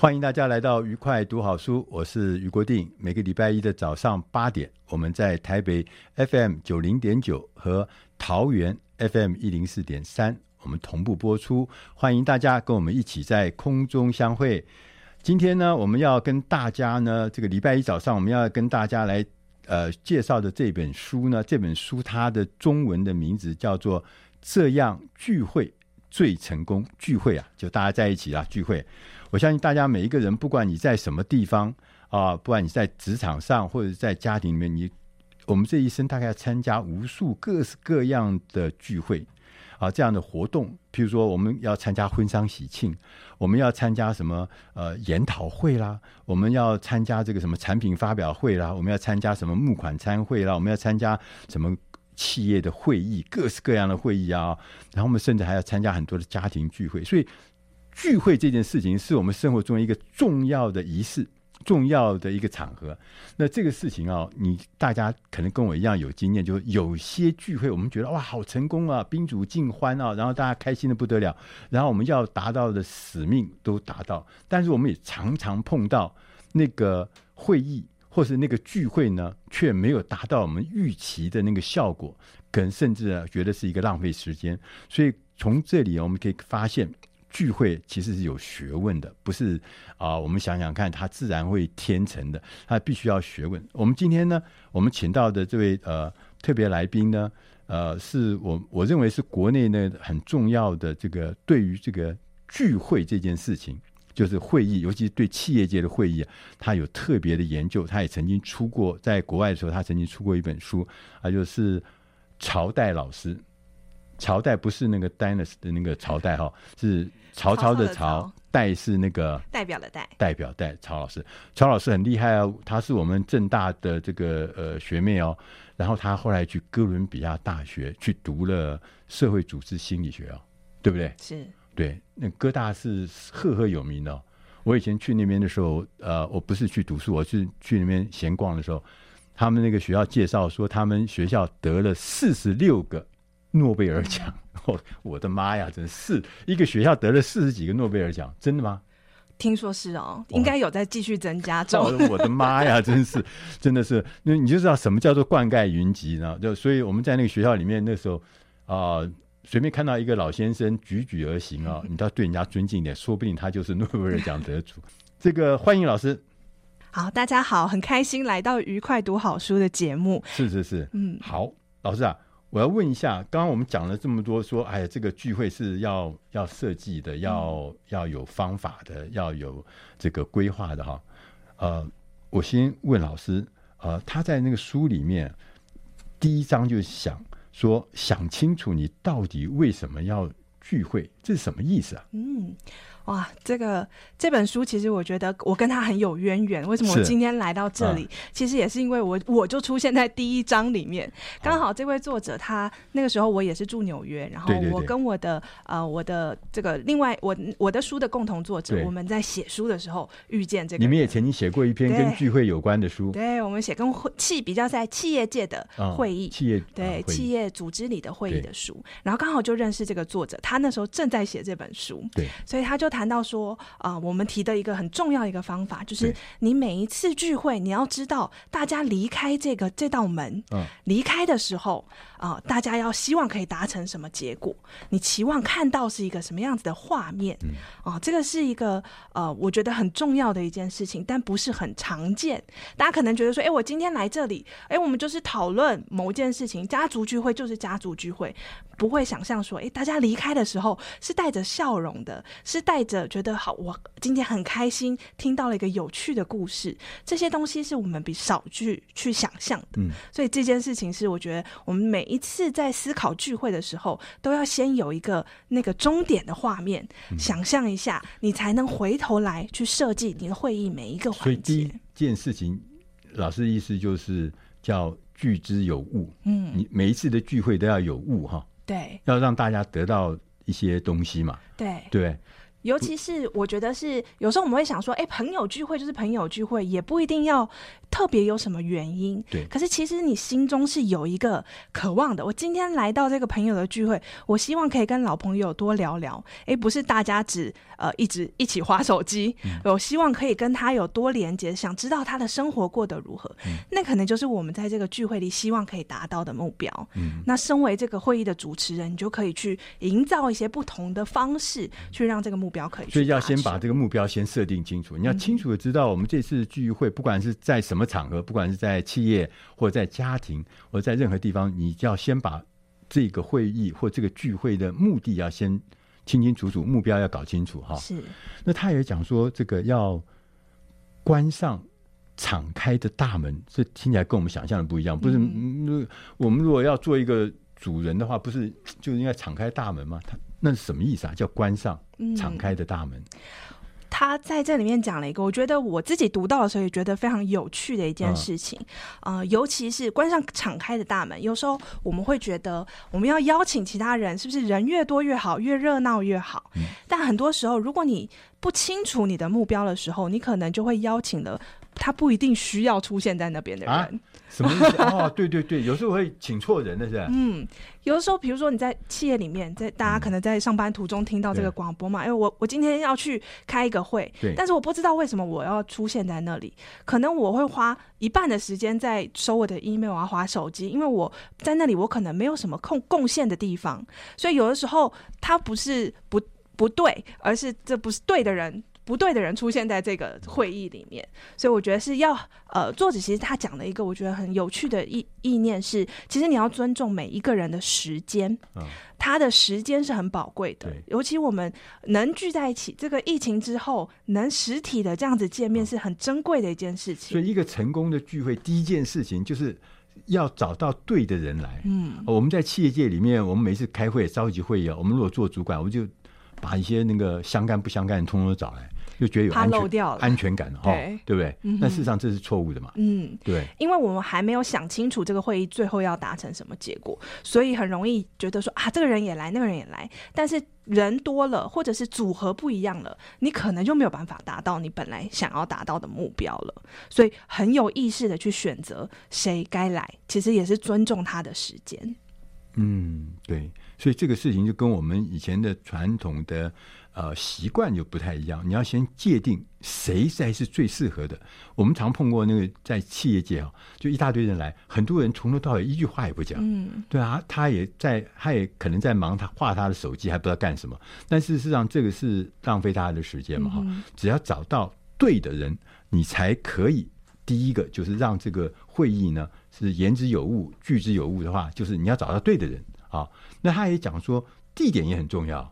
欢迎大家来到愉快读好书，我是俞国定。每个礼拜一的早上八点，我们在台北 FM 九零点九和桃园 FM 一零四点三，我们同步播出。欢迎大家跟我们一起在空中相会。今天呢，我们要跟大家呢，这个礼拜一早上我们要跟大家来呃介绍的这本书呢，这本书它的中文的名字叫做《这样聚会最成功》。聚会啊，就大家在一起啊，聚会。我相信大家每一个人，不管你在什么地方啊，不管你在职场上或者在家庭里面，你我们这一生大概要参加无数各式各样的聚会啊，这样的活动。譬如说，我们要参加婚丧喜庆，我们要参加什么呃研讨会啦，我们要参加这个什么产品发表会啦，我们要参加什么募款餐会啦，我们要参加什么企业的会议，各式各样的会议啊。然后我们甚至还要参加很多的家庭聚会，所以。聚会这件事情是我们生活中一个重要的仪式，重要的一个场合。那这个事情啊，你大家可能跟我一样有经验，就是有些聚会我们觉得哇，好成功啊，宾主尽欢啊，然后大家开心的不得了，然后我们要达到的使命都达到。但是我们也常常碰到那个会议或是那个聚会呢，却没有达到我们预期的那个效果，可能甚至觉得是一个浪费时间。所以从这里我们可以发现。聚会其实是有学问的，不是啊、我们想想看，它自然会天成的，它必须要学问。我们今天呢，我们请到的这位呃特别来宾呢，呃，是我我认为是国内呢很重要的这个对于这个聚会这件事情，就是会议，尤其是对企业界的会议，他有特别的研究。他也曾经出过，在国外的时候，他曾经出过一本书，啊，就是朝代老师。朝代不是那个 dynasty 的那个朝代哈，是曹操的曹，代是那个代表的代，代表代。曹老师，曹老师很厉害啊，他是我们正大的这个呃学妹哦，然后他后来去哥伦比亚大学去读了社会组织心理学哦，对不对？是，对，那哥大是赫赫有名的哦。我以前去那边的时候，呃，我不是去读书，我是去那边闲逛的时候，他们那个学校介绍说，他们学校得了四十六个。诺贝尔奖，我我的妈呀！真是一个学校得了四十几个诺贝尔奖，真的吗？听说是哦，应该有在继续增加中。哦、我的妈呀！真是，真的是，那你就知道什么叫做灌溉云集呢？就所以我们在那个学校里面，那时候啊，随、呃、便看到一个老先生踽踽而行啊，你都要对人家尊敬一点，说不定他就是诺贝尔奖得主。这个欢迎老师。好，大家好，很开心来到愉快读好书的节目。是是是，嗯，好，老师啊。我要问一下，刚刚我们讲了这么多，说，哎呀，这个聚会是要要设计的，要要有方法的，要有这个规划的，哈。呃，我先问老师，呃，他在那个书里面第一章就想说，想清楚你到底为什么要聚会，这是什么意思啊？嗯。哇，这个这本书其实我觉得我跟他很有渊源。为什么我今天来到这里？其实也是因为我我就出现在第一章里面，刚好这位作者他那个时候我也是住纽约，然后我跟我的呃我的这个另外我我的书的共同作者，我们在写书的时候遇见这个。你们也曾经写过一篇跟聚会有关的书，对，我们写跟会企比较在企业界的会议，企业对企业组织里的会议的书，然后刚好就认识这个作者，他那时候正在写这本书，对，所以他就。谈到说，啊、呃，我们提的一个很重要的一个方法，就是你每一次聚会，你要知道大家离开这个这道门，嗯，离开的时候，啊、呃，大家要希望可以达成什么结果？你期望看到是一个什么样子的画面？嗯，啊、呃，这个是一个呃，我觉得很重要的一件事情，但不是很常见。大家可能觉得说，哎，我今天来这里，哎，我们就是讨论某件事情，家族聚会就是家族聚会。不会想象说，哎，大家离开的时候是带着笑容的，是带着觉得好，我今天很开心，听到了一个有趣的故事。这些东西是我们比少去去想象的。嗯，所以这件事情是我觉得我们每一次在思考聚会的时候，都要先有一个那个终点的画面，嗯、想象一下，你才能回头来去设计你的会议每一个环节。所以第一件事情，老师的意思就是叫聚之有物。嗯，你每一次的聚会都要有物哈。对，要让大家得到一些东西嘛。对对，尤其是我觉得是有时候我们会想说，哎，朋友聚会就是朋友聚会，也不一定要。特别有什么原因？对，可是其实你心中是有一个渴望的。我今天来到这个朋友的聚会，我希望可以跟老朋友多聊聊。哎，不是大家只呃一直一起划手机，嗯，我希望可以跟他有多连接，想知道他的生活过得如何。嗯，那可能就是我们在这个聚会里希望可以达到的目标。嗯，那身为这个会议的主持人，你就可以去营造一些不同的方式，去让这个目标可以。所以要先把这个目标先设定清楚。你要清楚的知道，我们这次聚会不管是在什么。场合，不管是在企业或者在家庭，或者在任何地方，你就要先把这个会议或这个聚会的目的要先清清楚楚，目标要搞清楚哈。是。那他也讲说，这个要关上敞开的大门，这听起来跟我们想象的不一样。不是，嗯，我们如果要做一个主人的话，不是就应该敞开大门吗？他那是什么意思啊？叫关上敞开的大门。嗯他在这里面讲了一个，我觉得我自己读到的时候也觉得非常有趣的一件事情，啊、呃，尤其是关上敞开的大门。有时候我们会觉得，我们要邀请其他人，是不是人越多越好，越热闹越好？嗯。但很多时候，如果你不清楚你的目标的时候，你可能就会邀请了他不一定需要出现在那边的人。啊什么意思？哦，对对对，有时候会请错人的是吧？嗯，有的时候，比如说你在企业里面，在大家可能在上班途中听到这个广播嘛，因、嗯、为、欸、我我今天要去开一个会，对，但是我不知道为什么我要出现在那里，可能我会花一半的时间在收我的 email 啊，划手机，因为我在那里我可能没有什么贡贡献的地方，所以有的时候他不是不不对，而是这不是对的人。不对的人出现在这个会议里面，所以我觉得是要呃，作者其实他讲的一个我觉得很有趣的意意念是，其实你要尊重每一个人的时间，嗯，他的时间是很宝贵的，尤其我们能聚在一起，这个疫情之后能实体的这样子见面是很珍贵的一件事情。所以一个成功的聚会，第一件事情就是要找到对的人来。嗯，我们在企业界里面，我们每次开会召集会议，我们如果做主管，我们就把一些那个相干不相干的通通都找来。就觉得有安全安全感哈，对，对不对？那、嗯、事实上这是错误的嘛。嗯，对，因为我们还没有想清楚这个会议最后要达成什么结果，所以很容易觉得说啊，这个人也来，那个人也来，但是人多了或者是组合不一样了，你可能就没有办法达到你本来想要达到的目标了。所以很有意识的去选择谁该来，其实也是尊重他的时间。嗯，对，所以这个事情就跟我们以前的传统的。呃，习惯就不太一样。你要先界定谁才是最适合的。我们常碰过那个在企业界啊，就一大堆人来，很多人从头到尾一句话也不讲。嗯，对啊，他也在，他也可能在忙他画他的手机，还不知道干什么。但事实上，这个是浪费大家的时间嘛哈、嗯。只要找到对的人，你才可以。第一个就是让这个会议呢是言之有物、聚之有物的话，就是你要找到对的人啊。那他也讲说，地点也很重要。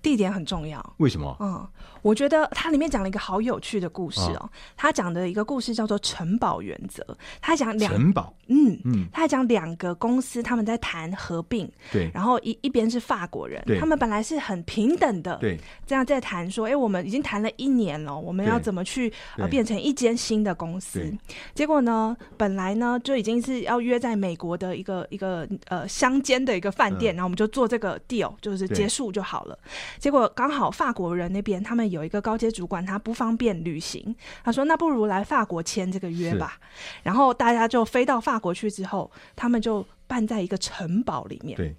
地点很重要，为什么？嗯，我觉得它里面讲了一个好有趣的故事哦。哦他讲的一个故事叫做城堡原则。他讲两城堡，嗯嗯，他还讲两个公司他们在谈合并，对，然后一一边是法国人，他们本来是很平等的，对，这样在谈说，哎、欸，我们已经谈了一年了，我们要怎么去呃变成一间新的公司？结果呢，本来呢就已经是要约在美国的一个一个呃乡间的一个饭店、嗯，然后我们就做这个 deal，就是结束就好了。结果刚好法国人那边他们有一个高阶主管，他不方便旅行，他说：“那不如来法国签这个约吧。”然后大家就飞到法国去之后，他们就办在一个城堡里面。对。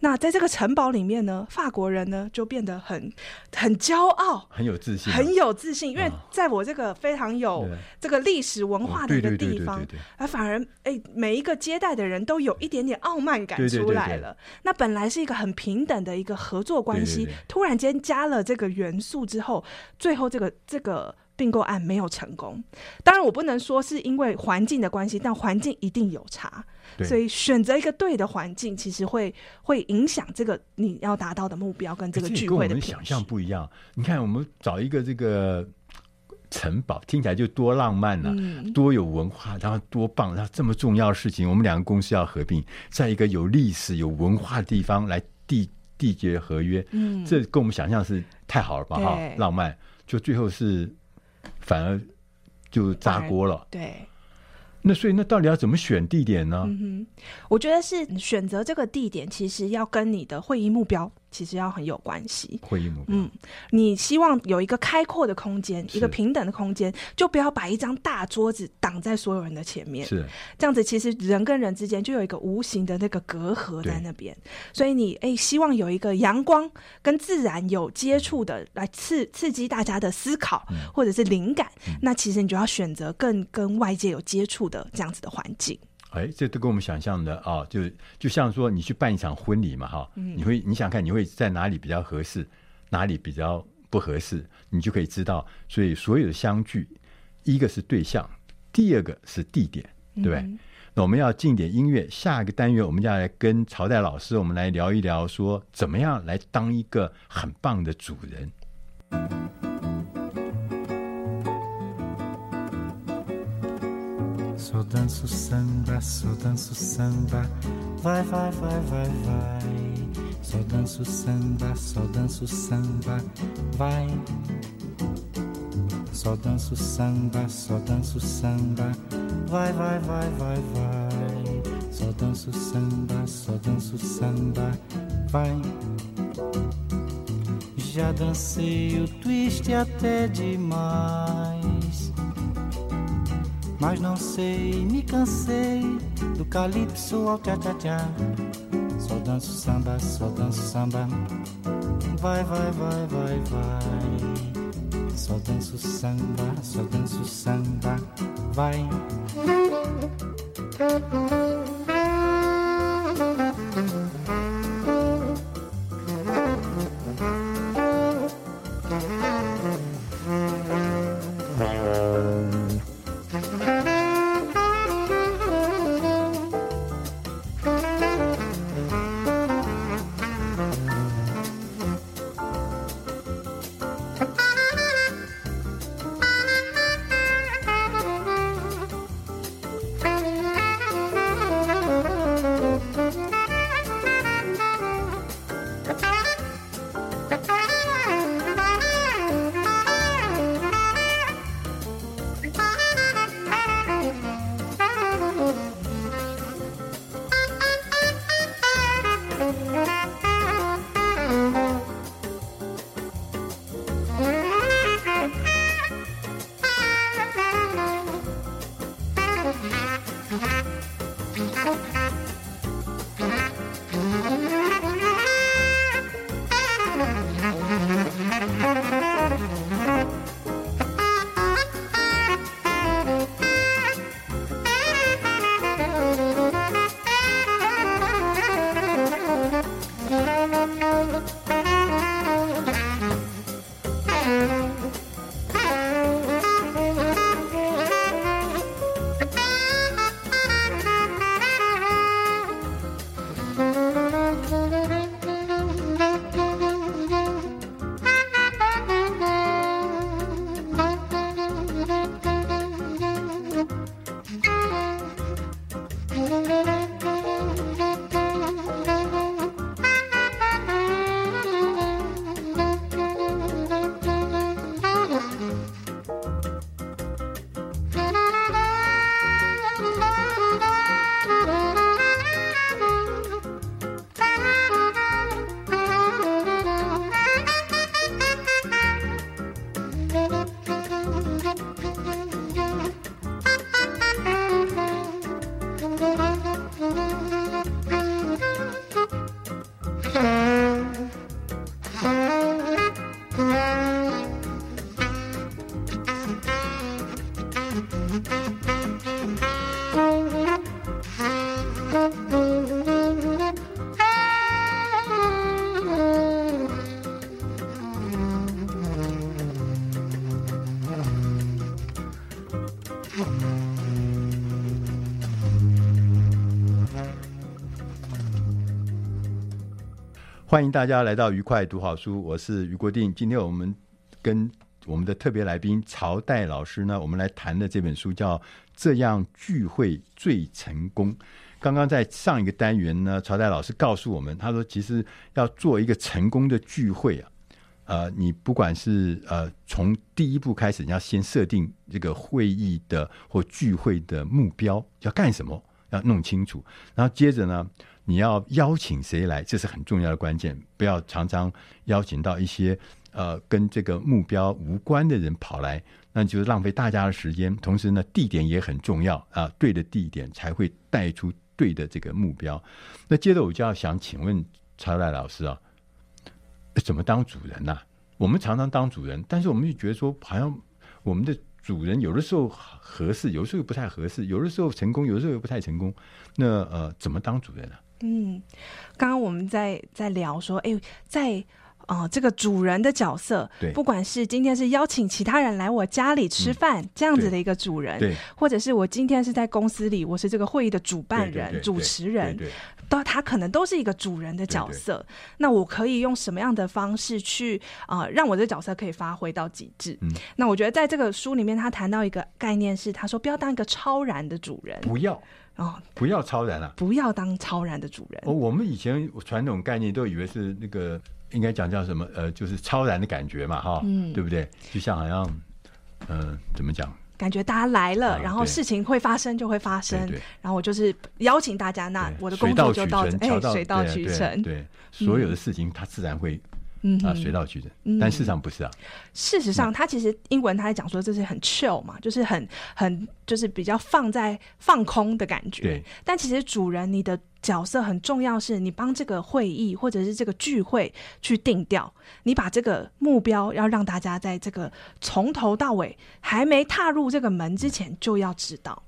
那在这个城堡里面呢，法国人呢就变得很很骄傲，很有自信，很有自信。因为在我这个非常有这个历史文化的一个地方，而反而哎，每一个接待的人都有一点点傲慢感出来了。那本来是一个很平等的一个合作关系，突然间加了这个元素之后，最后这个这个。并购案没有成功，当然我不能说是因为环境的关系，但环境一定有差，所以选择一个对的环境，其实会会影响这个你要达到的目标跟这个聚会的。跟我们想象不一样。你看，我们找一个这个城堡，听起来就多浪漫呢、啊嗯，多有文化，然后多棒，然后这么重要的事情，我们两个公司要合并，在一个有历史、有文化的地方来缔缔结合约，嗯，这跟我们想象是太好了吧？哈，浪漫，就最后是。反而就砸锅了。对，那所以那到底要怎么选地点呢？嗯哼，我觉得是选择这个地点，其实要跟你的会议目标。其实要很有关系。会议目标，嗯，你希望有一个开阔的空间，一个平等的空间，就不要把一张大桌子挡在所有人的前面。是这样子，其实人跟人之间就有一个无形的那个隔阂在那边。所以你哎，希望有一个阳光跟自然有接触的，来刺刺激大家的思考，嗯、或者是灵感、嗯。那其实你就要选择更跟外界有接触的这样子的环境。哎，这都跟我们想象的啊、哦，就就像说你去办一场婚礼嘛，哈、你会你想看你会在哪里比较合适，哪里比较不合适，你就可以知道。所以所有的相聚，一个是对象，第二个是地点，对不对？嗯、那我们要进点音乐，下一个单元我们就要来跟朝代老师，我们来聊一聊，说怎么样来当一个很棒的主人。Só danço samba, só danço samba, vai, vai, vai, vai, vai. Só danço samba, só danço samba, vai. Só danço samba, só danço samba, vai, vai, vai, vai, vai. Só danço samba, só danço samba, vai. Já dancei o twist até demais. Mas não sei, me cansei do calypso ao tchá-tchá-tchá. Só danço samba, só danço samba. Vai, vai, vai, vai, vai. Só danço samba, só danço samba. Vai. 欢迎大家来到愉快读好书，我是于国定。今天我们跟我们的特别来宾曹代老师呢，我们来谈的这本书叫《这样聚会最成功》。刚刚在上一个单元呢，曹代老师告诉我们，他说其实要做一个成功的聚会啊，呃，你不管是呃从第一步开始，你要先设定这个会议的或聚会的目标要干什么，要弄清楚，然后接着呢。你要邀请谁来，这是很重要的关键。不要常常邀请到一些呃跟这个目标无关的人跑来，那就是浪费大家的时间。同时呢，地点也很重要啊，对的地点才会带出对的这个目标。那接着我就要想请问曹代老师啊，怎么当主人呢、我们常常当主人，但是我们就觉得说，好像我们的主人有的时候合适，有的时候又不太合适，有的时候成功，有的时候又不太成功。那呃，怎么当主人呢、嗯，刚刚我们在在聊说，哎，在啊、呃、这个主人的角色，对，不管是今天是邀请其他人来我家里吃饭、嗯、这样子的一个主人，对，或者是我今天是在公司里，我是这个会议的主办人、对对对主持人，对，都他可能都是一个主人的角色。那我可以用什么样的方式去啊、呃，让我这角色可以发挥到极致？嗯，那我觉得在这个书里面，他谈到一个概念是，他说不要当一个超然的主人，不要。哦，不要超然了、啊，不要当超然的主人。哦，我们以前传统概念都以为是那个应该讲叫什么？呃，就是超然的感觉嘛，哈，嗯，对不对？就像好像，嗯、呃，怎么讲？感觉大家来了、啊，然后事情会发生就会发生，对对对，然后我就是邀请大家，那我的工作就到，哎，水到渠成，对，所有的事情它自然会。嗯啊，水到渠成，但事实上不是啊。嗯、事实上，他其实英文他在讲说这是很 chill 嘛，就是很很就是比较放在放空的感觉。对。但其实主人你的角色很重要，是你帮这个会议或者是这个聚会去定调，你把这个目标要让大家在这个从头到尾还没踏入这个门之前就要知道。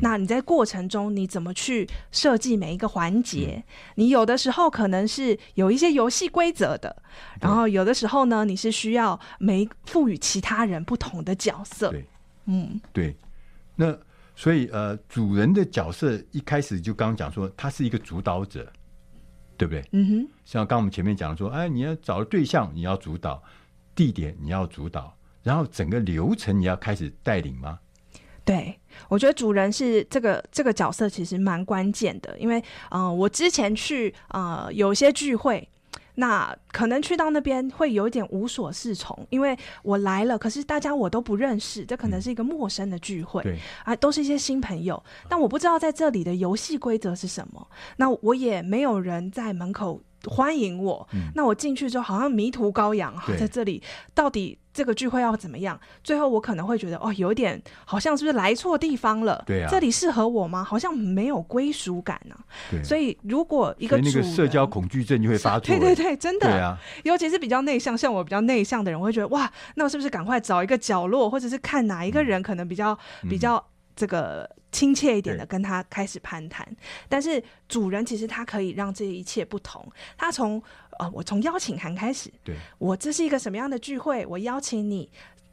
那你在过程中你怎么去设计每一个环节？你有的时候可能是有一些游戏规则的，然后有的时候呢，你是需要每赋予其他人不同的角色。对，嗯，对。那所以呃，主人的角色一开始就刚刚讲说，他是一个主导者，对不对？嗯哼。像刚我们前面讲说，哎，你要找对象，你要主导地点，你要主导，然后整个流程你要开始带领吗？对，我觉得主人是这个这个角色其实蛮关键的，因为呃，我之前去呃有些聚会，那可能去到那边会有一点无所适从，因为我来了，可是大家我都不认识，这可能是一个陌生的聚会，啊，都是一些新朋友，但我不知道在这里的游戏规则是什么，那我也没有人在门口。欢迎我，嗯、那我进去之后好像迷途羔羊哈，在这里到底这个聚会要怎么样？最后我可能会觉得哦，有点好像是不是来错地方了？对啊，这里适合我吗？好像没有归属感呢、啊。对，所以如果一个那个社交恐惧症就会发作。对对对，真的。对啊，尤其是比较内向，像我比较内向的人，我会觉得哇，那我是不是赶快找一个角落，或者是看哪一个人可能比较、嗯、比较。这个亲切一点的跟他开始攀谈，但是主人其实他可以让这一切不同。他从呃，我从邀请函开始，对，我这是一个什么样的聚会？我邀请你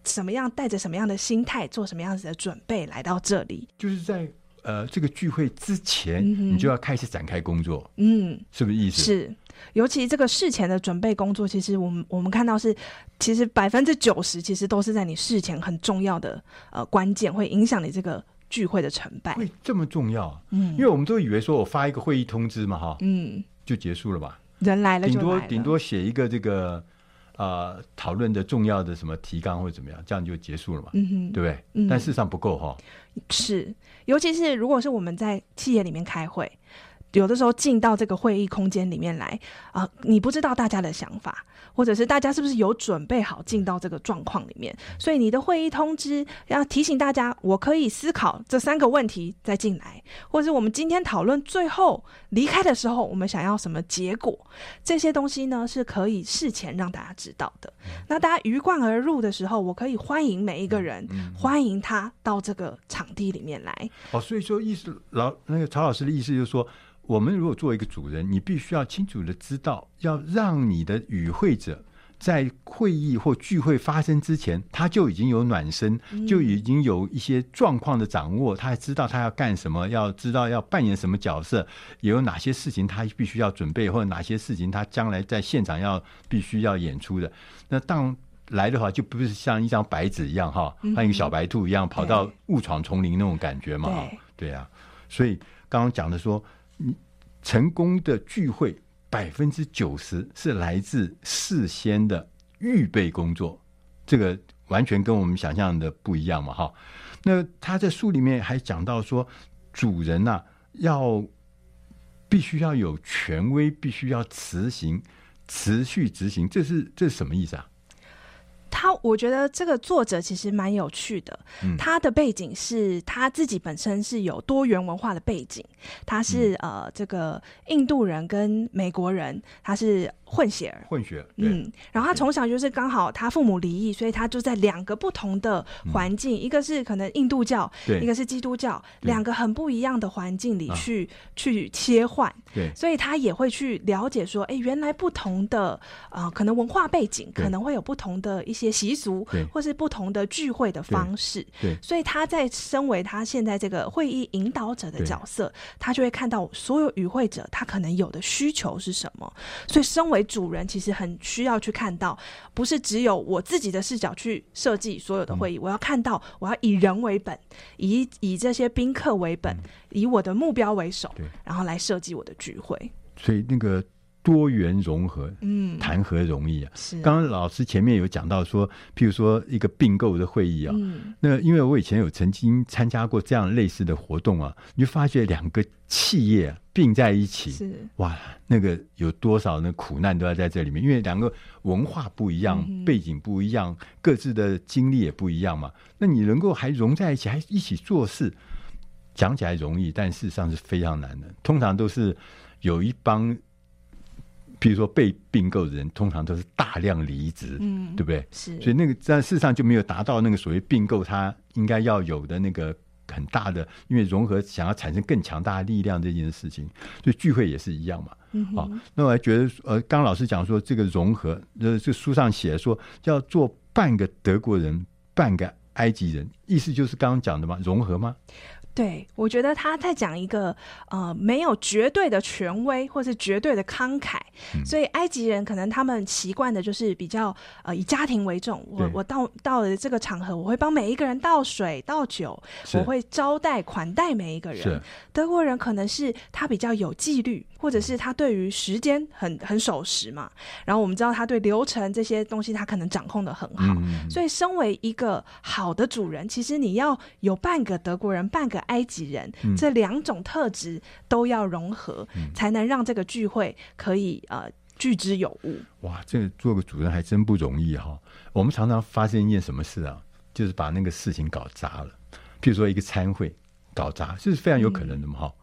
什么样，带着什么样的心态，做什么样子的准备来到这里？就是在呃这个聚会之前，嗯，你就要开始展开工作，嗯，是不是意思？是，尤其这个事前的准备工作，其实我们我们看到是，其实百分之九十其实都是在你事前很重要的呃关键，会影响你这个。聚会的成败会这么重要？嗯，因为我们都以为说我发一个会议通知嘛，哈，嗯，就结束了吧？人来了就，顶多顶多写一个这个啊、呃、讨论的重要的什么提纲或者怎么样，这样就结束了嘛？嗯哼，对不对？嗯，但事实上不够哈。是，尤其是如果是我们在企业里面开会。有的时候进到这个会议空间里面来啊、呃，你不知道大家的想法，或者是大家是不是有准备好进到这个状况里面，所以你的会议通知要提醒大家，我可以思考这三个问题再进来，或者是我们今天讨论最后离开的时候，我们想要什么结果，这些东西呢是可以事前让大家知道的。那大家鱼贯而入的时候，我可以欢迎每一个人，欢迎他到这个场地里面来。哦，所以说意思老那个曹老师的意思就是说。我们如果作为一个主人，你必须要清楚的知道，要让你的与会者在会议或聚会发生之前，他就已经有暖身，嗯、就已经有一些状况的掌握，他还知道他要干什么，要知道要扮演什么角色，也有哪些事情他必须要准备，或者哪些事情他将来在现场要必须要演出的。那当来的话，就不是像一张白纸一样哈，像一个小白兔一样跑到误闯丛林那种感觉嘛？对，对啊，所以刚刚讲的说，成功的聚会百分之九十是来自事先的预备工作，这个完全跟我们想象的不一样嘛哈。那他在书里面还讲到说，主人呐、要必须要有权威，必须要执行。持续执行，这是这是什么意思啊？他我觉得这个作者其实蛮有趣的。嗯、他的背景是他自己本身是有多元文化的背景，他是、嗯、呃这个印度人跟美国人，他是。混血儿，混血，嗯，然后他从小就是刚好他父母离异，所以他就在两个不同的环境，嗯、一个是可能印度教，对，一个是基督教，两个很不一样的环境里去、啊、去切换，对，所以他也会去了解说，哎，原来不同的啊、呃，可能文化背景可能会有不同的一些习俗，对，或是不同的聚会的方式，对，对，所以他在身为他现在这个会议引导者的角色，他就会看到所有与会者他可能有的需求是什么，所以身为主人其实很需要去看到，不是只有我自己的视角去设计所有的会议，嗯、我要看到，我要以人为本，以以这些宾客为本，嗯、以我的目标为首，然后来设计我的聚会。所以那个。多元融合，嗯，谈何容易啊！是，刚刚老师前面有讲到说，譬如说一个并购的会议啊，嗯，那因为我以前有曾经参加过这样类似的活动啊，你就发觉两个企业并在一起，是哇，那个有多少那苦难都要在这里面，因为两个文化不一样，嗯、背景不一样，各自的经历也不一样嘛。那你能够还融在一起，还一起做事，讲起来容易，但事实上是非常难的。通常都是有一帮。比如说被并购的人，通常都是大量离职，嗯，对不对？是，所以那个在事实上就没有达到那个所谓并购他应该要有的那个很大的，因为融合想要产生更强大的力量这件事情，所以聚会也是一样嘛。嗯那我还觉得，呃，刚刚老师讲说这个融合，呃，这书上写说要做半个德国人，半个埃及人，意思就是刚刚讲的嘛？融合吗？对，我觉得他在讲一个呃，没有绝对的权威或是绝对的慷慨，嗯、所以埃及人可能他们习惯的就是比较呃以家庭为重。我我到到了这个场合，我会帮每一个人倒水倒酒，我会招待款待每一个人。德国人可能是他比较有纪律，或者是他对于时间很很守时嘛。然后我们知道他对流程这些东西他可能掌控的很好，嗯、所以身为一个好的主人，其实你要有半个德国人，半个。埃及人、嗯、这两种特质都要融合，嗯、才能让这个聚会可以呃聚之有物。哇，这个做个主人还真不容易哈、哦！我们常常发生一件什么事啊？就是把那个事情搞砸了。譬如说一个餐会搞砸，这是非常有可能的嘛？哈、嗯，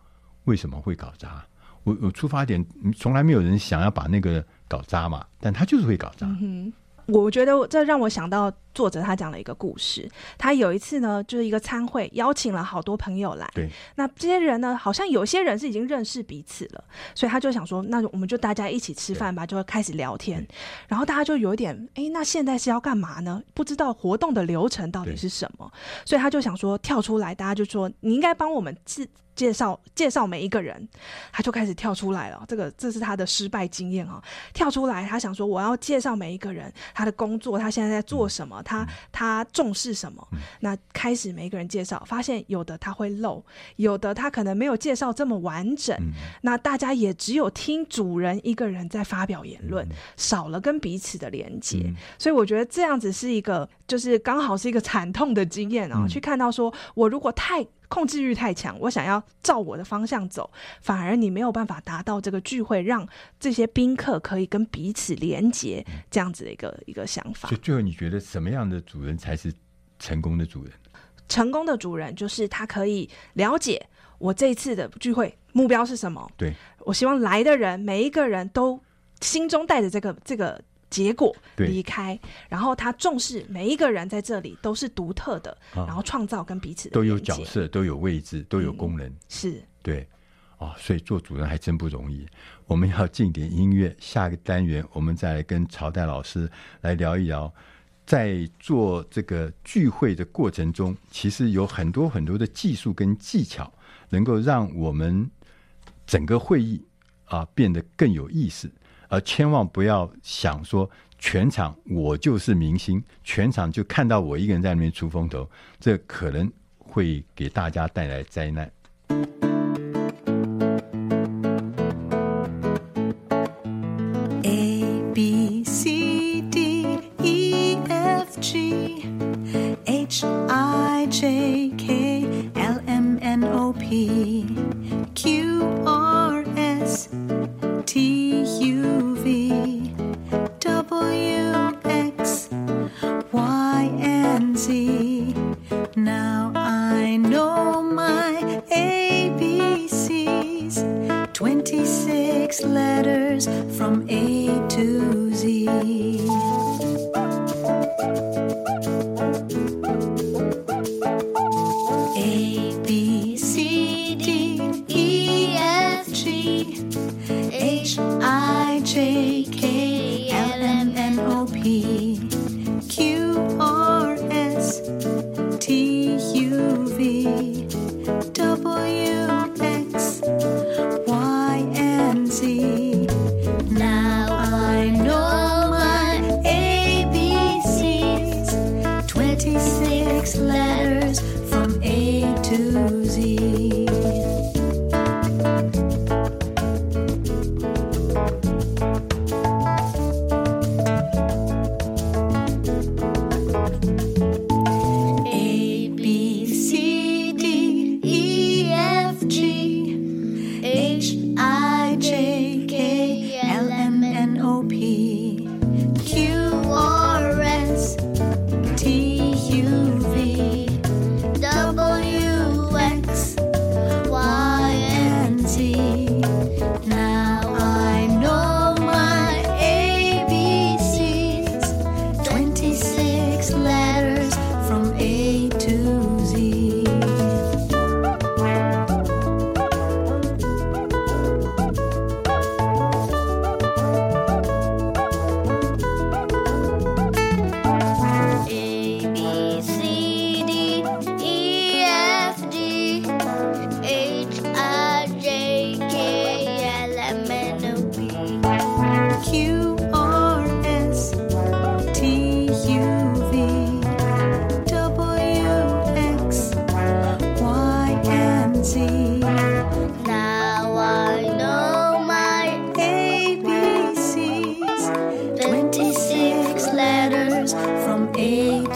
为什么会搞砸？我我出发点从来没有人想要把那个搞砸嘛，但他就是会搞砸。嗯我觉得这让我想到作者他讲了一个故事。他有一次呢，就是一个餐会，邀请了好多朋友来。对。那这些人呢，好像有些人是已经认识彼此了，所以他就想说，那我们就大家一起吃饭吧，就会开始聊天。然后大家就有一点，哎，那现在是要干嘛呢？不知道活动的流程到底是什么，所以他就想说跳出来，大家就说你应该帮我们自。介绍介绍每一个人，他就开始跳出来了。这个这是他的失败经验哈。跳出来，他想说我要介绍每一个人，他的工作，他现在在做什么，他他重视什么。那开始每一个人介绍，发现有的他会漏，有的他可能没有介绍这么完整。那大家也只有听主人一个人在发表言论，少了跟彼此的连接。所以我觉得这样子是一个，就是刚好是一个惨痛的经验啊。去看到说我如果太。控制欲太强，我想要照我的方向走，反而你没有办法达到这个聚会，让这些宾客可以跟彼此连接这样子的一个一个想法。所以最后你觉得什么样的主人才是成功的主人？成功的主人就是他可以了解我这一次的聚会目标是什么。对，我希望来的人每一个人都心中带着这个这个。结果离开，然后他重视每一个人在这里都是独特的，啊、然后创造跟彼此都有角色，都有位置，都有功能。嗯、是，对，啊，所以做主人还真不容易。我们要进点音乐，下个单元我们再来跟朝代老师来聊一聊，在做这个聚会的过程中，其实有很多很多的技术跟技巧，能够让我们整个会议啊变得更有意思。而千万不要想说全场我就是明星，全场就看到我一个人在那边出风头，这可能会给大家带来灾难。Take.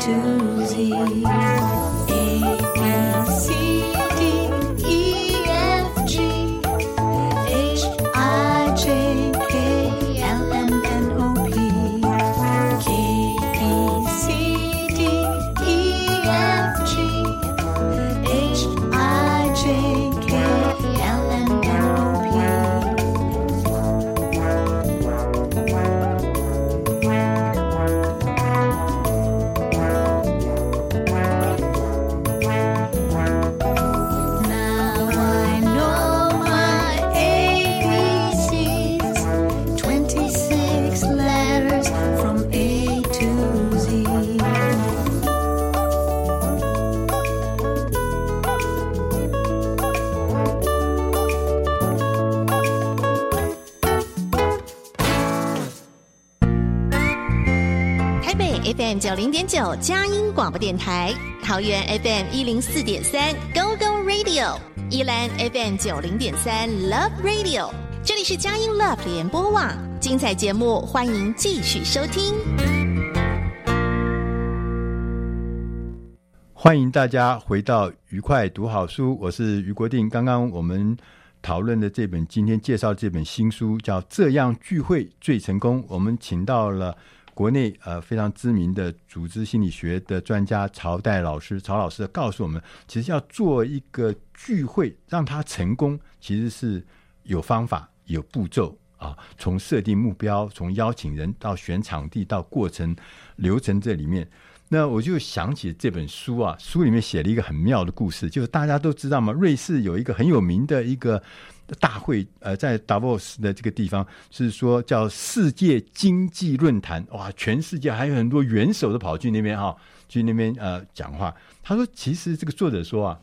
九零点九佳音广播电台，桃园 FM 一零四点三 Go Go Radio，宜兰 FM 九零点三 Love Radio，这里是佳音 Love 联播网，精彩节目欢迎继续收听。欢迎大家回到愉快读好书，我是于国定。刚刚我们讨论的这本，今天介绍这本新书叫《这样聚会最成功》，我们请到了。国内呃非常知名的组织心理学的专家曹代老师，曹老师告诉我们，其实要做一个聚会让它成功，其实是有方法、有步骤啊。从设定目标，从邀请人到选场地到过程流程这里面，那我就想起这本书啊，书里面写了一个很妙的故事，就是大家都知道嘛，瑞士有一个很有名的一个大会，呃，在达沃斯的这个地方，是说叫世界经济论坛，哇，全世界还有很多元首都跑去那边哈、去那边呃讲话。他说，其实这个作者说啊，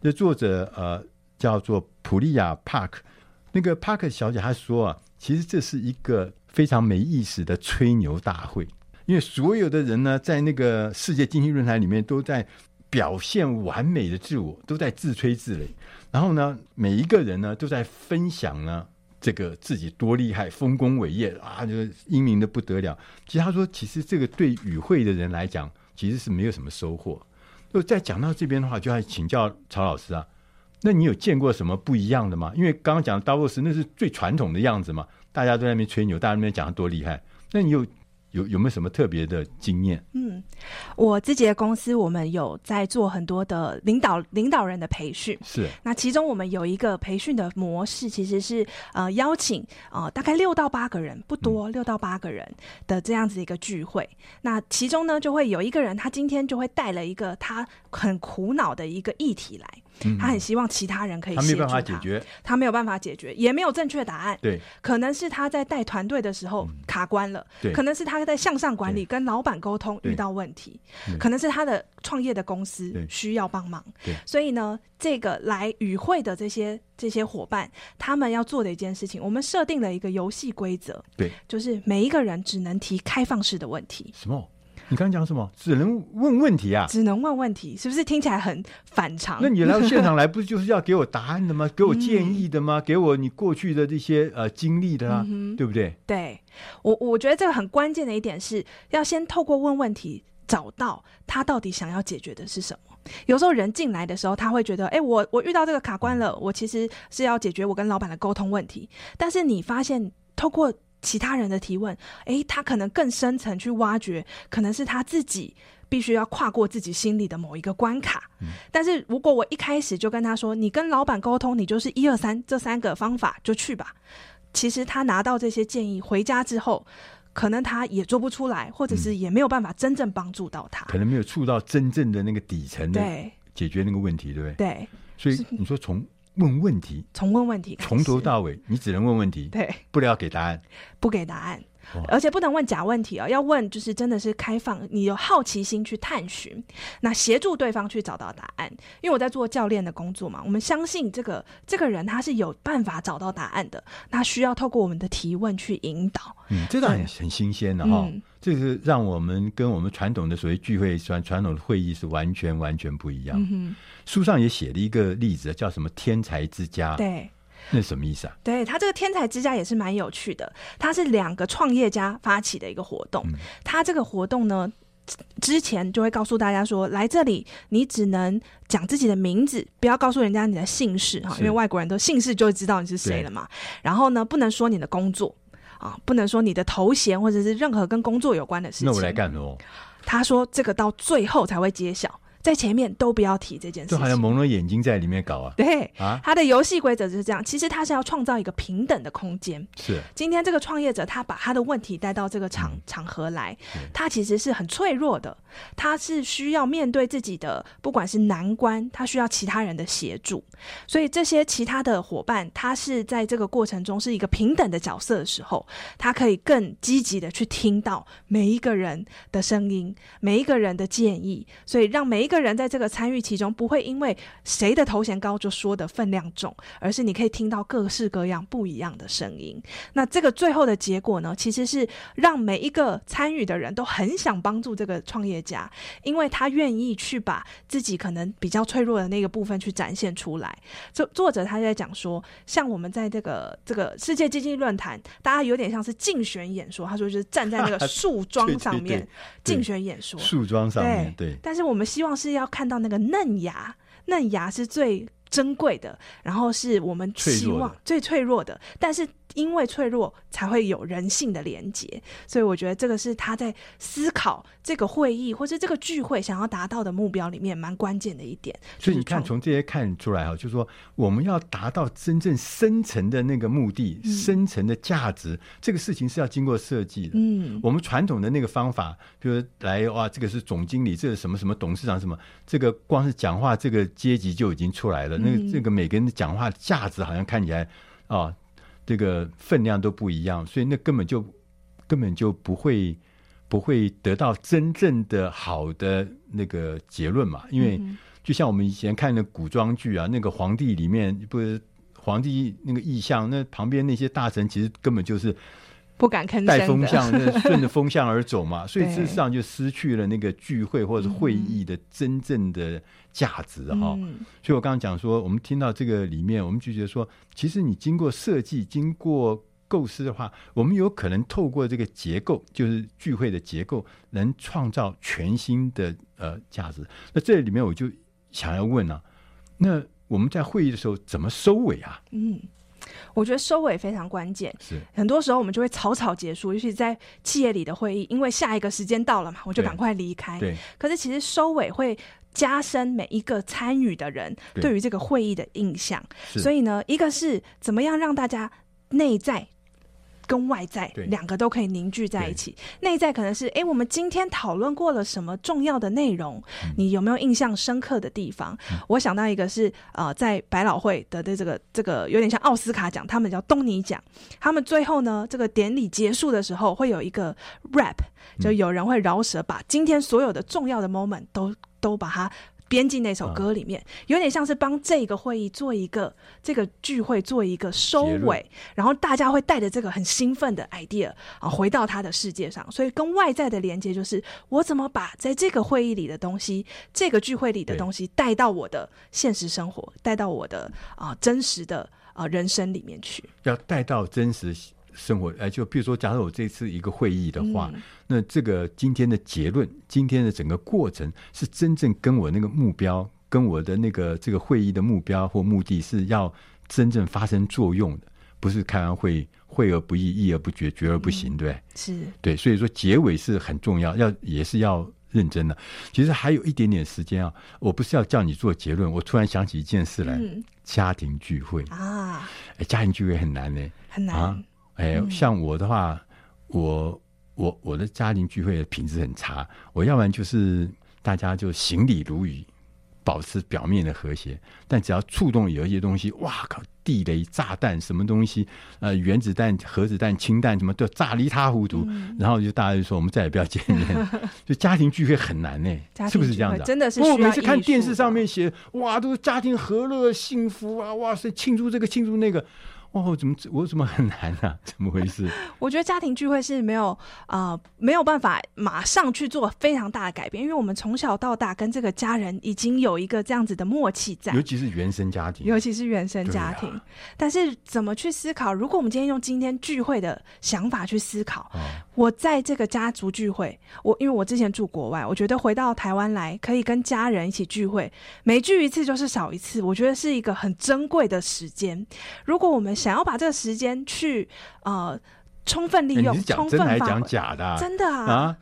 这作者呃叫做普利亚帕克，那个帕克小姐她说啊，其实这是一个非常没意思的吹牛大会。因为所有的人呢，在那个世界经济论坛里面，都在表现完美的自我，都在自吹自擂。然后呢，每一个人呢，都在分享呢，这个自己多厉害、丰功伟业啊，就是英明的不得了。其实他说，其实这个对与会的人来讲，其实是没有什么收获。就在讲到这边的话，就要请教曹老师啊，那你有见过什么不一样的吗？因为刚刚讲达沃斯那是最传统的样子嘛，大家都在那边吹牛，大家在那边讲得多厉害。那你有？有有没有什么特别的经验？嗯，我自己的公司，我们有在做很多的领导领导人的培训。是，那其中我们有一个培训的模式，其实是呃邀请呃大概六到八个人，不多，六到八个人的这样子一个聚会。嗯、那其中呢，就会有一个人，他今天就会带了一个他很苦恼的一个议题来。他很希望其他人可以协助他，他没有办法解决，他没有办法解决，也没有正确答案。对，可能是他在带团队的时候卡关了，对，可能是他在向上管理跟老板沟通遇到问题，可能是他的创业的公司需要帮忙。对，所以呢，这个来与会的这些这些伙伴，他们要做的一件事情，我们设定了一个游戏规则，对，就是每一个人只能提开放式的问题。什么？你刚刚讲什么？只能问问题啊？只能问问题，是不是听起来很反常？那你来到现场来，不是就是要给我答案的吗？给我建议的吗？嗯、给我你过去的这些呃经历的啊，嗯、对不对？对，我我觉得这个很关键的一点是要先透过问问题，找到他到底想要解决的是什么。有时候人进来的时候，他会觉得，哎，我我遇到这个卡关了，我其实是要解决我跟老板的沟通问题。但是你发现透过其他人的提问，诶，他可能更深层去挖掘，可能是他自己必须要跨过自己心里的某一个关卡。嗯。但是如果我一开始就跟他说，你跟老板沟通，你就是一二三这三个方法就去吧。其实他拿到这些建议回家之后，可能他也做不出来，或者是也没有办法真正帮助到他。可能没有触到真正的那个底层的对解决那个问题，对不对？对。所以你说从。问问题，从问问题，从头到尾，你只能问问题，对，不要给答案，不给答案。而且不能问假问题啊、哦，要问就是真的是开放，你有好奇心去探寻，那协助对方去找到答案。因为我在做教练的工作嘛，我们相信这个这个人他是有办法找到答案的，他需要透过我们的提问去引导。嗯，这个很很新鲜的哈、哦嗯，这是让我们跟我们传统的所谓聚会传传统的会议是完全完全不一样。嗯、书上也写了一个例子，叫什么“天才之家”。对。那什么意思啊？对，他这个天才之家也是蛮有趣的，他是两个创业家发起的一个活动。他这个活动呢，之前就会告诉大家说，来这里你只能讲自己的名字，不要告诉人家你的姓氏哈，因为外国人都姓氏就会知道你是谁了嘛。然后呢，不能说你的工作啊，不能说你的头衔或者是任何跟工作有关的事情。那我来干哦。他说这个到最后才会揭晓。在前面都不要提这件事情，就好像蒙了眼睛在里面搞啊。对啊，他的游戏规则就是这样。其实他是要创造一个平等的空间。是，今天这个创业者他把他的问题带到这个场、嗯、场合来，他其实是很脆弱的，他是需要面对自己的不管是难关，他需要其他人的协助。所以这些其他的伙伴，他是在这个过程中是一个平等的角色的时候，他可以更积极的去听到每一个人的声音，每一个人的建议，所以让每一个。人在这个参与其中，不会因为谁的头衔高就说的分量重，而是你可以听到各式各样不一样的声音。那这个最后的结果呢，其实是让每一个参与的人都很想帮助这个创业家，因为他愿意去把自己可能比较脆弱的那个部分去展现出来。作作者他在讲说，像我们在这个这个世界经济论坛，大家有点像是竞选演说，他说就是站在那个 树桩上面竞选演说，树桩上面对，但是我们希望是要看到那个嫩芽，嫩芽是最珍贵的，然后是我们希望最脆弱的，但是因为脆弱才会有人性的连接，所以我觉得这个是他在思考这个会议或是这个聚会想要达到的目标里面蛮关键的一点。所以你看，从这些看出来哈，就是说我们要达到真正深层的那个目的、嗯、深层的价值，这个事情是要经过设计的。嗯，我们传统的那个方法，比如来哇，这个是总经理，这个什么什么董事长什么，这个光是讲话这个阶级就已经出来了。嗯、那个这个每个人的讲话价值好像看起来啊。这个分量都不一样，所以那根本就根本就不会不会得到真正的好的那个结论嘛。因为就像我们以前看的古装剧啊，那个皇帝里面不是皇帝那个意象，那旁边那些大臣其实根本就是。不敢吭声，带风向，那顺着风向而走嘛，所以事实上就失去了那个聚会或者是会议的真正的价值哈。嗯、所以我刚刚讲说，我们听到这个里面，我们就觉得说，其实你经过设计、经过构思的话，我们有可能透过这个结构，就是聚会的结构，能创造全新的呃价值。那这里面我就想要问啊，那我们在会议的时候怎么收尾啊？嗯。我觉得收尾非常关键，是很多时候我们就会草草结束，尤其在企业里的会议，因为下一个时间到了嘛，我就赶快离开。对，可是其实收尾会加深每一个参与的人对于这个会议的印象，所以呢，一个是怎么样让大家内在。跟外在两个都可以凝聚在一起。内在可能是，哎、欸，我们今天讨论过了什么重要的内容？你有没有印象深刻的地方？嗯、我想到一个是，呃，在百老汇的的这个这个有点像奥斯卡奖，他们叫东尼奖。他们最后呢，这个典礼结束的时候会有一个 rap，就有人会饶舌，把今天所有的重要的 moment 都都把它。编进那首歌里面，有点像是帮这个会议做一个这个聚会做一个收尾，然后大家会带着这个很兴奋的 idea 啊回到他的世界上。所以跟外在的连接就是我怎么把在这个会议里的东西，这个聚会里的东西带到我的现实生活，带到我的啊真实的啊人生里面去。要带到真实。生活，哎，就比如说，假如我这次一个会议的话，嗯、那这个今天的结论，今天的整个过程，是真正跟我那个目标，跟我的那个这个会议的目标或目的是要真正发生作用的，不是开完会会而不议，议而不决，决而不行，对、嗯、是。对，所以说结尾是很重要，要也是要认真的。其实还有一点点时间啊，我不是要叫你做结论，我突然想起一件事来，嗯、家庭聚会。啊，哎，家庭聚会很难呢，很难。啊哎，像我的话，我我我的家庭聚会的品质很差。我要不然就是大家就行礼如仪，保持表面的和谐。但只要触动有一些东西，哇靠，地雷、炸弹什么东西，呃，原子弹、核子弹、氢弹什么都炸得一塌糊涂。嗯、然后就大家就说，我们再也不要见面。就家庭聚会很难呢，是不是这样子、啊？真的是。我每次看电视上面写，哇，都是家庭和乐幸福啊，哇塞，庆祝这个庆祝那个。哦，怎么我怎么很难啊？怎么回事？我觉得家庭聚会是没有啊、呃，没有办法马上去做非常大的改变，因为我们从小到大跟这个家人已经有一个这样子的默契在，尤其是原生家庭，尤其是原生家庭。啊、但是怎么去思考？如果我们今天用今天聚会的想法去思考，哦、我在这个家族聚会，我因为我之前住国外，我觉得回到台湾来可以跟家人一起聚会，每聚一次就是少一次，我觉得是一个很珍贵的时间。如果我们想要把这个时间去呃充分利用，充分发讲假的，真的 啊，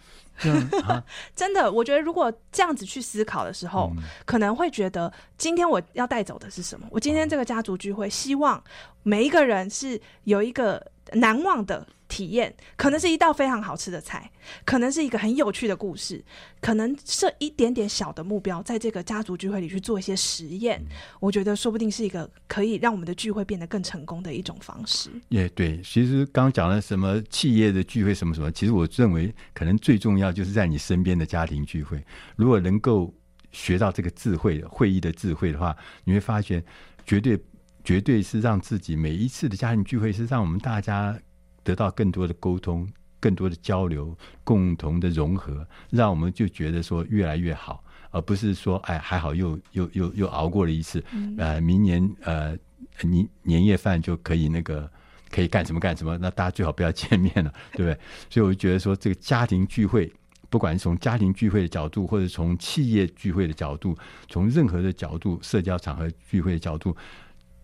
真的，我觉得如果这样子去思考的时候，嗯、可能会觉得今天我要带走的是什么？我今天这个家族聚会，希望每一个人是有一个难忘的。体验可能是一道非常好吃的菜，可能是一个很有趣的故事，可能设一点点小的目标，在这个家族聚会里去做一些实验。嗯、我觉得说不定是一个可以让我们的聚会变得更成功的一种方式。也、yeah, 对，其实刚讲了什么企业的聚会什么什么，其实我认为可能最重要就是在你身边的家庭聚会。如果能够学到这个智慧，会议的智慧的话，你会发现绝对绝对是让自己每一次的家庭聚会是让我们大家。得到更多的沟通，更多的交流，共同的融合，让我们就觉得说越来越好，而不是说哎还好又又又又熬过了一次，嗯、呃明年呃年年夜饭就可以那个可以干什么干什么，那大家最好不要见面了，对不对？所以我就觉得说这个家庭聚会，不管是从家庭聚会的角度，或者从企业聚会的角度，从任何的角度，社交场合聚会的角度，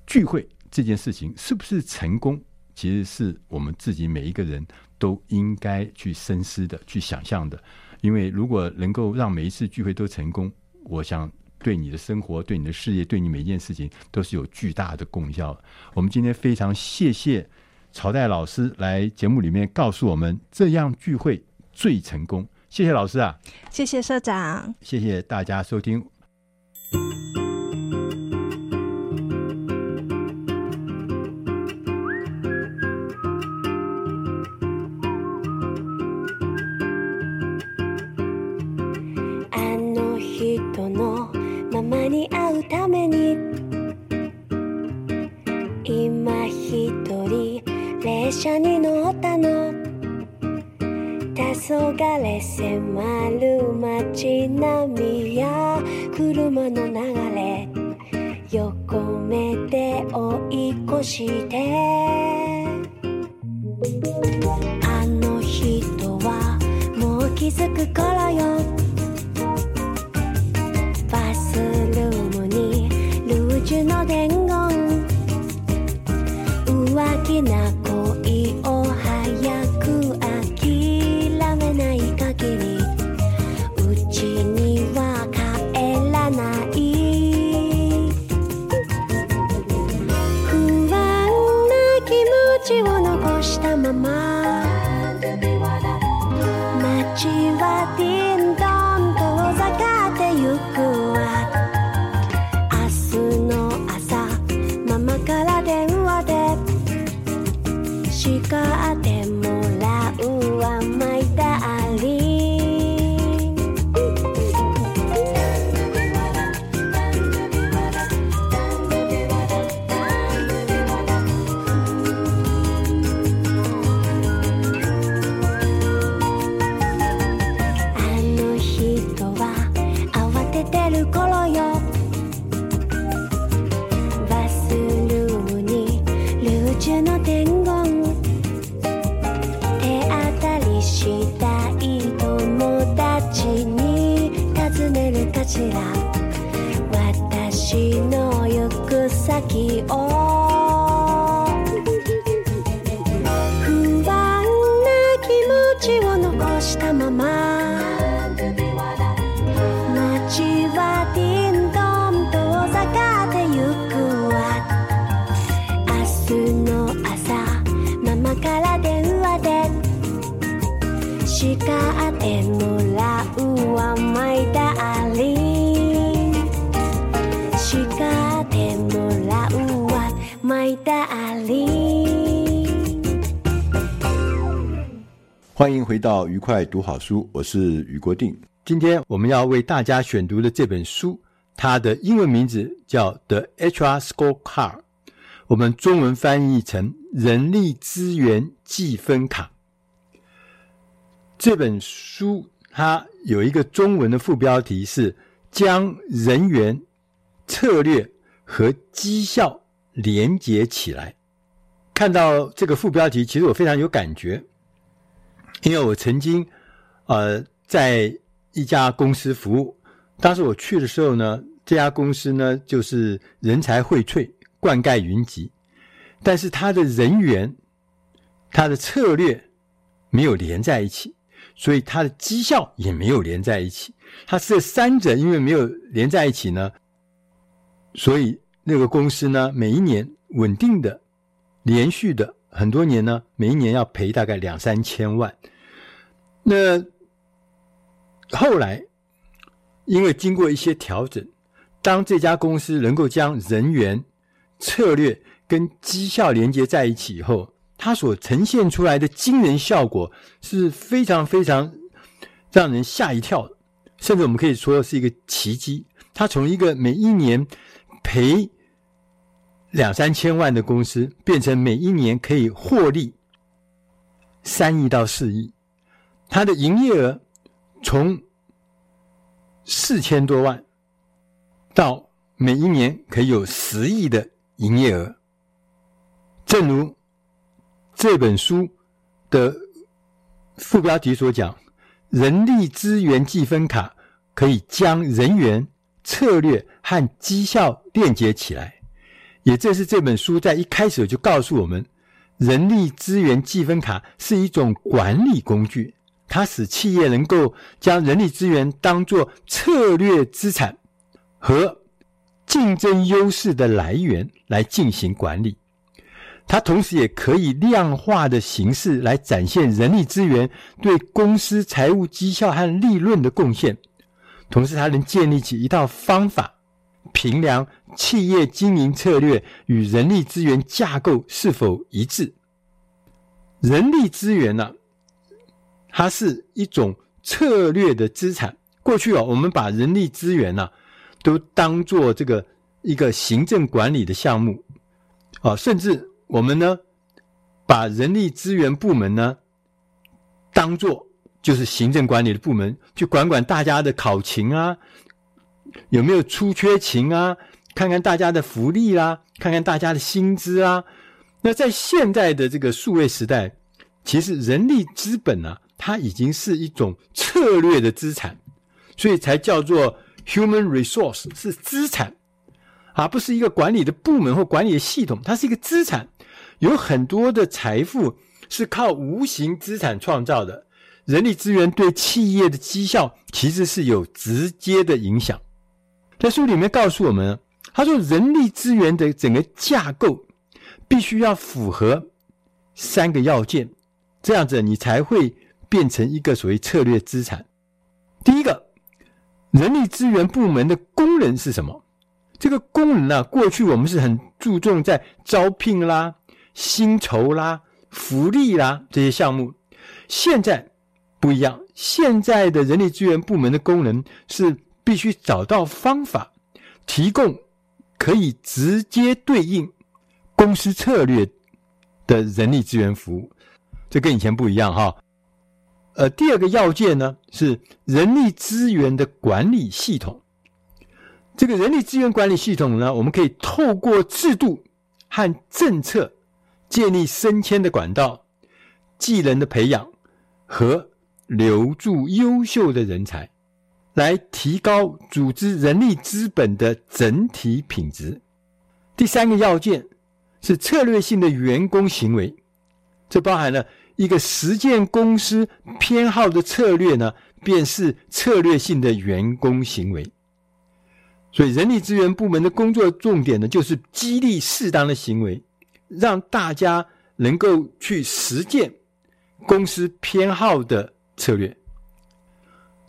聚会这件事情是不是成功？其实是我们自己每一个人都应该去深思的、去想象的。因为如果能够让每一次聚会都成功，我想对你的生活、对你的事业、对你每一件事情都是有巨大的功效。我们今天非常谢谢朝代老师来节目里面告诉我们，这样聚会最成功。谢谢老师啊，谢谢社长，谢谢大家收听。迫る街並みや車の流れ横目で追い越して。あの人はもう気づく頃回到愉快读好书，我是雨国定。今天我们要为大家选读的这本书，它的英文名字叫《The HR Scorecard》，我们中文翻译成《人力资源计分卡》。这本书它有一个中文的副标题是“将人员策略和绩效连接起来”。看到这个副标题，其实我非常有感觉。因为我曾经，呃，在一家公司服务，当时我去的时候呢，这家公司呢就是人才荟萃、灌溉云集，但是他的人员、他的策略没有连在一起，所以他的绩效也没有连在一起。他这三者因为没有连在一起呢，所以那个公司呢，每一年稳定的、连续的。很多年呢，每一年要赔大概两三千万。那后来，因为经过一些调整，当这家公司能够将人员策略跟绩效连接在一起以后，它所呈现出来的惊人效果是非常非常让人吓一跳，甚至我们可以说是一个奇迹。它从一个每一年赔两三千万的公司变成每一年可以获利三亿到四亿，它的营业额从四千多万到每一年可以有十亿的营业额。正如这本书的副标题所讲，人力资源计分卡可以将人员策略和绩效链接起来。也正是这本书在一开始就告诉我们，人力资源计分卡是一种管理工具，它使企业能够将人力资源当作策略资产和竞争优势的来源来进行管理。它同时也可以量化的形式来展现人力资源对公司财务绩效和利润的贡献，同时它能建立起一套方法，评量企业经营策略与人力资源架构是否一致。人力资源呢、它是一种策略的资产。过去啊，我们把人力资源呢、都当做这个一个行政管理的项目，啊，甚至。我们呢，把人力资源部门呢，当做就是行政管理的部门，去管管大家的考勤啊，有没有出缺勤啊，看看大家的福利啦、啊，看看大家的薪资啊。那在现在的这个数位时代，其实人力资本呢、啊，它已经是一种策略的资产，所以才叫做 human resource 是资产，而不是一个管理的部门或管理的系统，它是一个资产。有很多的财富是靠无形资产创造的，人力资源对企业的绩效其实是有直接的影响。在书里面告诉我们，他说人力资源的整个架构必须要符合三个要件，这样子你才会变成一个所谓策略资产。第一个，人力资源部门的功能是什么？这个功能呢，过去我们是很注重在招聘啦。薪酬啦、福利啦这些项目，现在不一样。现在的人力资源部门的功能是必须找到方法，提供可以直接对应公司策略的人力资源服务。这跟以前不一样哈。呃，第二个要件呢是人力资源的管理系统。这个人力资源管理系统呢，我们可以透过制度和政策。建立升迁的管道、技能的培养和留住优秀的人才，来提高组织人力资本的整体品质。第三个要件是策略性的员工行为，这包含了一个实践公司偏好的策略呢，便是策略性的员工行为。所以，人力资源部门的工作重点呢，就是激励适当的行为。让大家能够去实践公司偏好的策略。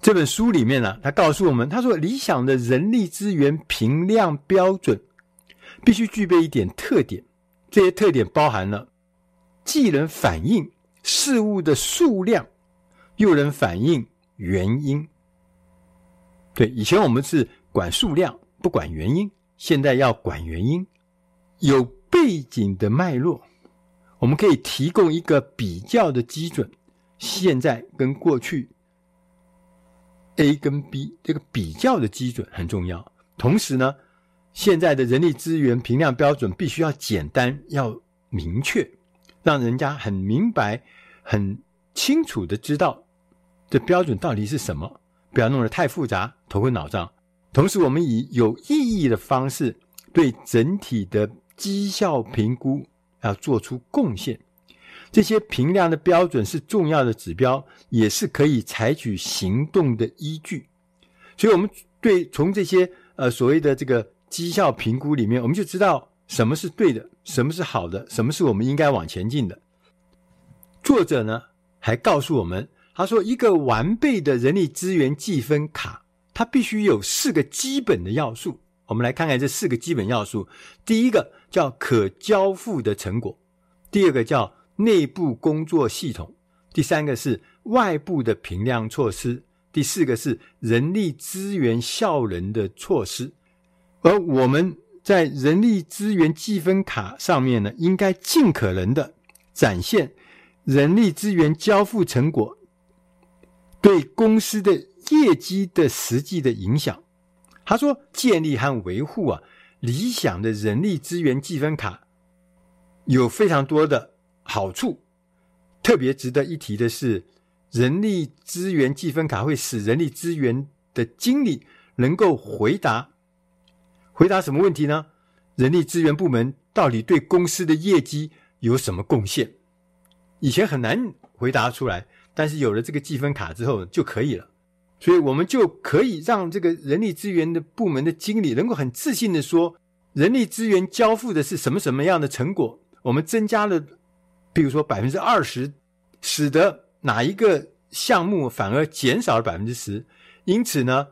这本书里面呢、他告诉我们，他说理想的人力资源评量标准必须具备一点特点，这些特点包含了既能反映事物的数量，又能反映原因。对，以前我们是管数量不管原因，现在要管原因，有。背景的脉络，我们可以提供一个比较的基准。现在跟过去，A 跟 B 这个比较的基准很重要。同时呢，现在的人力资源评量标准必须要简单、要明确，让人家很明白、很清楚的知道这标准到底是什么，不要弄得太复杂、头昏脑胀。同时，我们以有意义的方式对整体的。绩效评估要做出贡献，这些评量的标准是重要的指标，也是可以采取行动的依据。所以，我们对从这些呃所谓的这个绩效评估里面，我们就知道什么是对的，什么是好的，什么是我们应该往前进的。作者呢还告诉我们，他说一个完备的人力资源计分卡，它必须有四个基本的要素。我们来看看这四个基本要素。第一个叫可交付的成果，第二个叫内部工作系统，第三个是外部的评量措施，第四个是人力资源效能的措施。而我们在人力资源计分卡上面呢，应该尽可能的展现人力资源交付成果对公司的业绩的实际的影响。他说：“建立和维护啊，理想的人力资源计分卡有非常多的好处。特别值得一提的是，人力资源计分卡会使人力资源的经理能够回答回答什么问题呢？人力资源部门到底对公司的业绩有什么贡献？以前很难回答出来，但是有了这个计分卡之后就可以了。所以我们就可以让这个人力资源的部门的经理能够很自信地说，人力资源交付的是什么什么样的成果，我们增加了，比如说百分之二十，使得哪一个项目反而减少了百分之十，因此呢，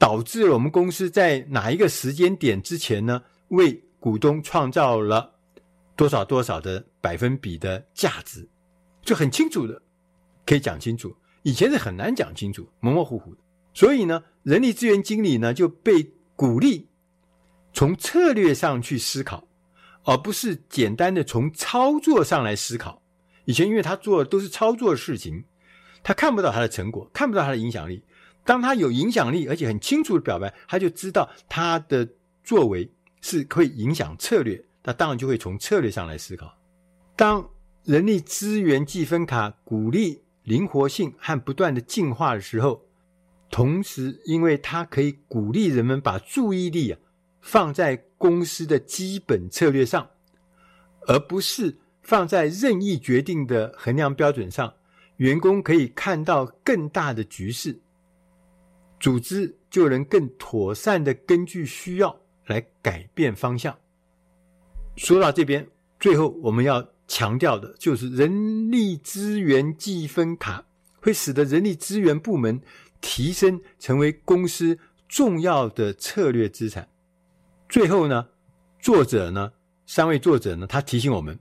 导致了我们公司在哪一个时间点之前呢，为股东创造了多少多少的百分比的价值，就很清楚的可以讲清楚。以前是很难讲清楚，模模糊糊的。所以呢，人力资源经理呢就被鼓励从策略上去思考，而不是简单的从操作上来思考。以前因为他做的都是操作的事情，他看不到他的成果，看不到他的影响力。当他有影响力，而且很清楚的表白，他就知道他的作为是会影响策略，他当然就会从策略上来思考。当人力资源计分卡鼓励。灵活性和不断的进化的时候，同时，因为它可以鼓励人们把注意力啊放在公司的基本策略上，而不是放在任意决定的衡量标准上，员工可以看到更大的局势，组织就能更妥善的根据需要来改变方向。说到这边，最后我们要。强调的就是人力资源计分卡会使得人力资源部门提升成为公司重要的策略资产。最后呢，作者呢，三位作者呢，他提醒我们，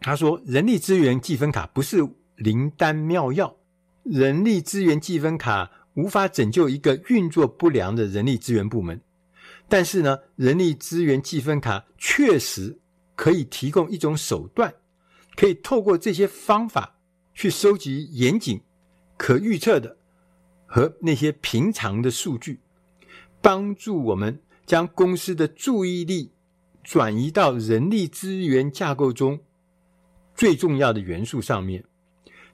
他说，人力资源计分卡不是灵丹妙药，人力资源计分卡无法拯救一个运作不良的人力资源部门，但是呢，人力资源计分卡确实。可以提供一种手段，可以透过这些方法去收集严谨、可预测的和那些平常的数据，帮助我们将公司的注意力转移到人力资源架构中最重要的元素上面。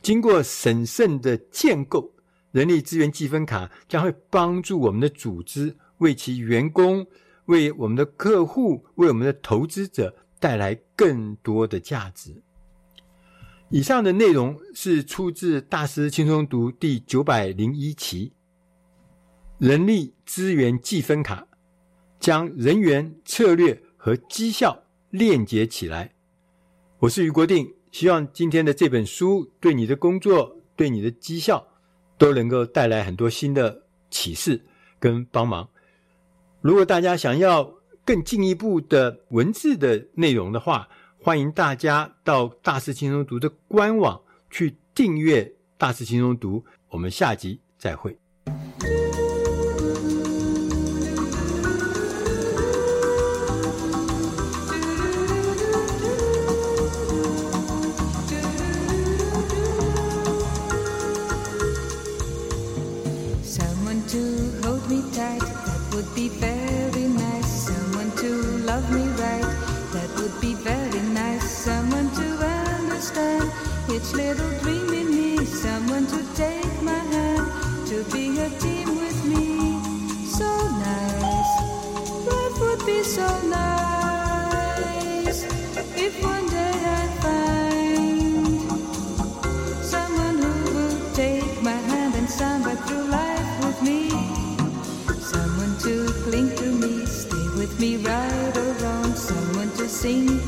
经过审慎的建构，人力资源计分卡将会帮助我们的组织为其员工、为我们的客户、为我们的投资者。带来更多的价值。以上的内容是出自《大师轻松读》第九百零一期。人力资源计分卡将人员策略和绩效链接起来。我是余国定，希望今天的这本书对你的工作、对你的绩效都能够带来很多新的启示跟帮忙。如果大家想要，更进一步的文字的内容的话，欢迎大家到大师轻松读的官网去订阅大师轻松读。我们下集再会。be very nice, someone to love me. sing.